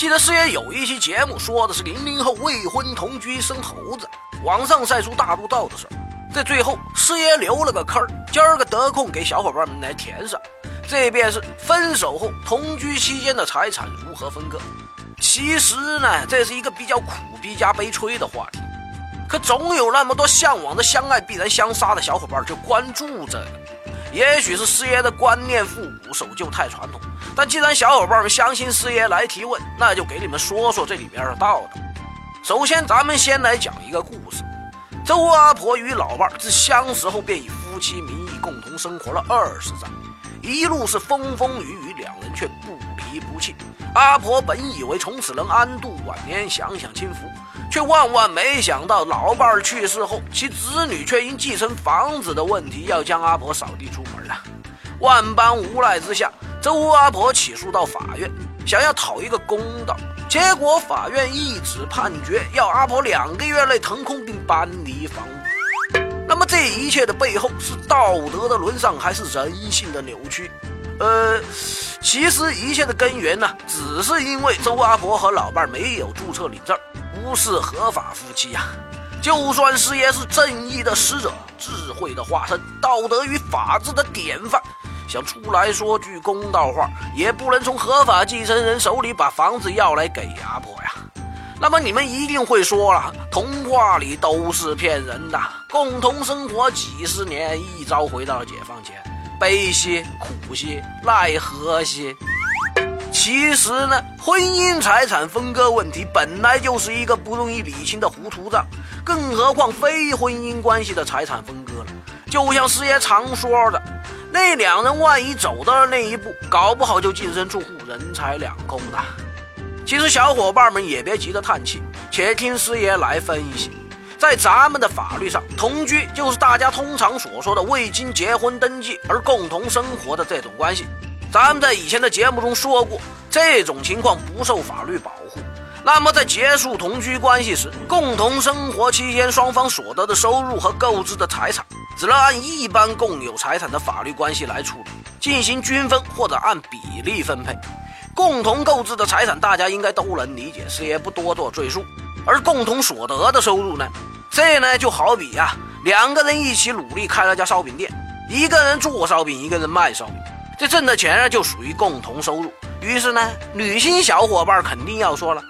记得师爷有一期节目说的是零零后未婚同居生猴子，网上晒出大陆道的事儿。在最后，师爷留了个坑儿，今儿个得空给小伙伴们来填上。这便是分手后同居期间的财产如何分割。其实呢，这是一个比较苦逼加悲催的话题。可总有那么多向往着相爱必然相杀的小伙伴就关注这个。也许是师爷的观念复古，守旧太传统。但既然小伙伴们相信师爷来提问，那就给你们说说这里边的道道。首先，咱们先来讲一个故事：周阿婆与老伴儿自相识后便以夫妻名义共同生活了二十载，一路是风风雨雨，两人却不离不弃。阿婆本以为从此能安度晚年，享享清福。却万万没想到，老伴儿去世后，其子女却因继承房子的问题，要将阿婆扫地出门了。万般无奈之下，周阿婆起诉到法院，想要讨一个公道。结果法院一纸判决，要阿婆两个月内腾空并搬离房屋。那么这一切的背后，是道德的沦丧，还是人性的扭曲？呃，其实一切的根源呢，只是因为周阿婆和老伴儿没有注册领证。不是合法夫妻呀！就算师爷是正义的使者、智慧的化身、道德与法治的典范，想出来说句公道话，也不能从合法继承人手里把房子要来给阿婆呀。那么你们一定会说了，童话里都是骗人的，共同生活几十年，一朝回到了解放前，悲些苦些，奈何些？其实呢，婚姻财产分割问题本来就是一个不容易理清的糊涂账，更何况非婚姻关系的财产分割了。就像师爷常说的，那两人万一走到了那一步，搞不好就净身出户，人财两空了。其实小伙伴们也别急着叹气，且听师爷来分析。在咱们的法律上，同居就是大家通常所说的未经结婚登记而共同生活的这种关系。咱们在以前的节目中说过，这种情况不受法律保护。那么在结束同居关系时，共同生活期间双方所得的收入和购置的财产，只能按一般共有财产的法律关系来处理，进行均分或者按比例分配。共同购置的财产，大家应该都能理解，师爷不多做赘述。而共同所得的收入呢？这呢就好比呀，两个人一起努力开了家烧饼店，一个人做烧饼，一个人卖烧饼。这挣的钱呢，就属于共同收入。于是呢，女性小伙伴肯定要说了：“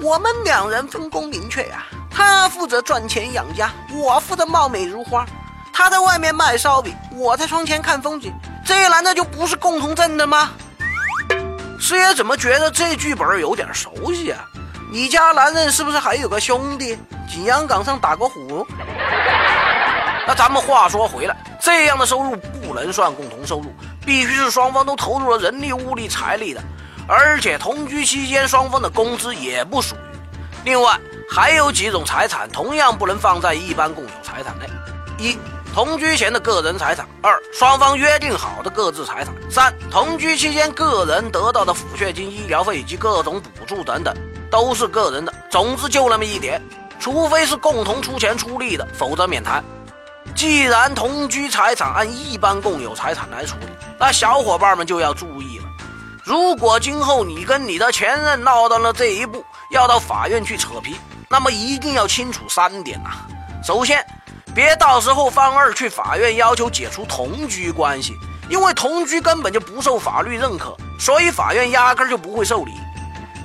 我们两人分工明确呀，他负责赚钱养家，我负责貌美如花。他在外面卖烧饼，我在窗前看风景。这难道就不是共同挣的吗？”师爷怎么觉得这剧本有点熟悉啊？你家男人是不是还有个兄弟，景阳岗上打过虎？那咱们话说回来，这样的收入不能算共同收入。必须是双方都投入了人力、物力、财力的，而且同居期间双方的工资也不属于。另外，还有几种财产同样不能放在一般共有财产内：一、同居前的个人财产；二、双方约定好的各自财产；三、同居期间个人得到的抚恤金、医疗费以及各种补助等等，都是个人的。总之就那么一点，除非是共同出钱出力的，否则免谈。既然同居财产按一般共有财产来处理，那小伙伴们就要注意了。如果今后你跟你的前任闹到了这一步，要到法院去扯皮，那么一定要清楚三点呐。首先，别到时候方二去法院要求解除同居关系，因为同居根本就不受法律认可，所以法院压根就不会受理。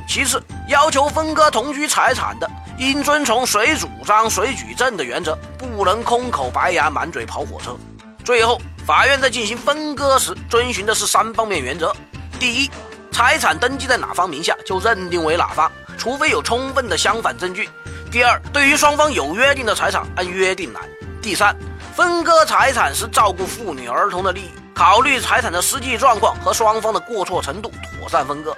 其次，要求分割同居财产的。应遵从谁主张谁举证的原则，不能空口白牙、满嘴跑火车。最后，法院在进行分割时，遵循的是三方面原则：第一，财产登记在哪方名下，就认定为哪方，除非有充分的相反证据；第二，对于双方有约定的财产，按约定来；第三，分割财产时照顾妇女儿童的利益，考虑财产的实际状况和双方的过错程度，妥善分割。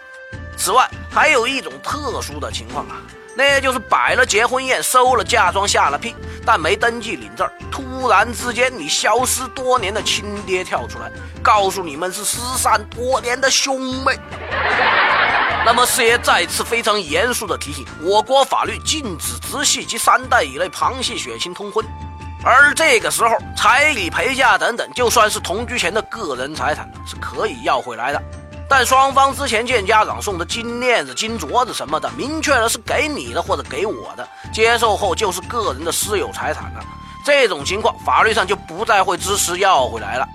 此外，还有一种特殊的情况啊。那就是摆了结婚宴，收了嫁妆，下了聘，但没登记领证。突然之间，你消失多年的亲爹跳出来，告诉你们是失散多年的兄妹。那么师爷再次非常严肃的提醒：我国法律禁止直系及三代以内旁系血亲通婚，而这个时候彩礼、陪嫁等等，就算是同居前的个人财产，是可以要回来的。但双方之前见家长送的金链子、金镯子什么的，明确了是给你的或者给我的，接受后就是个人的私有财产了。这种情况，法律上就不再会支持要回来了。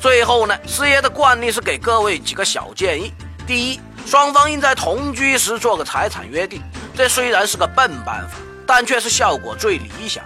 最后呢，师爷的惯例是给各位几个小建议：第一，双方应在同居时做个财产约定，这虽然是个笨办法，但却是效果最理想。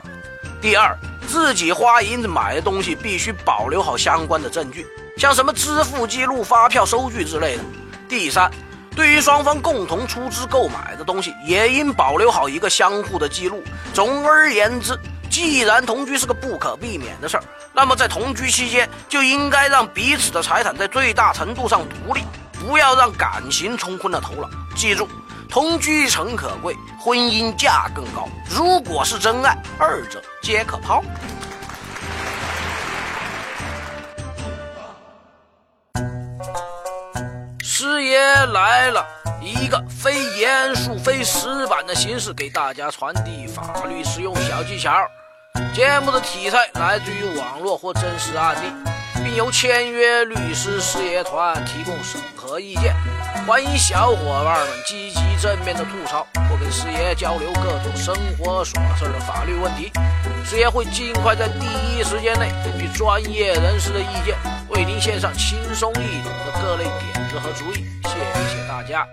第二，自己花银子买的东西必须保留好相关的证据，像什么支付记录、发票、收据之类的。第三，对于双方共同出资购买的东西，也应保留好一个相互的记录。总而言之，既然同居是个不可避免的事儿，那么在同居期间就应该让彼此的财产在最大程度上独立，不要让感情冲昏了头脑。记住。同居诚可贵，婚姻价更高。如果是真爱，二者皆可抛。师爷来了，一个非严肃、非死板的形式，给大家传递法律实用小技巧。节目的题材来自于网络或真实案例。并由签约律师师爷团提供审核意见，欢迎小伙伴们积极正面的吐槽或跟师爷交流各种生活琐事的法律问题，师爷会尽快在第一时间内根据专业人士的意见，为您献上轻松易懂的各类点子和主意。谢谢大家。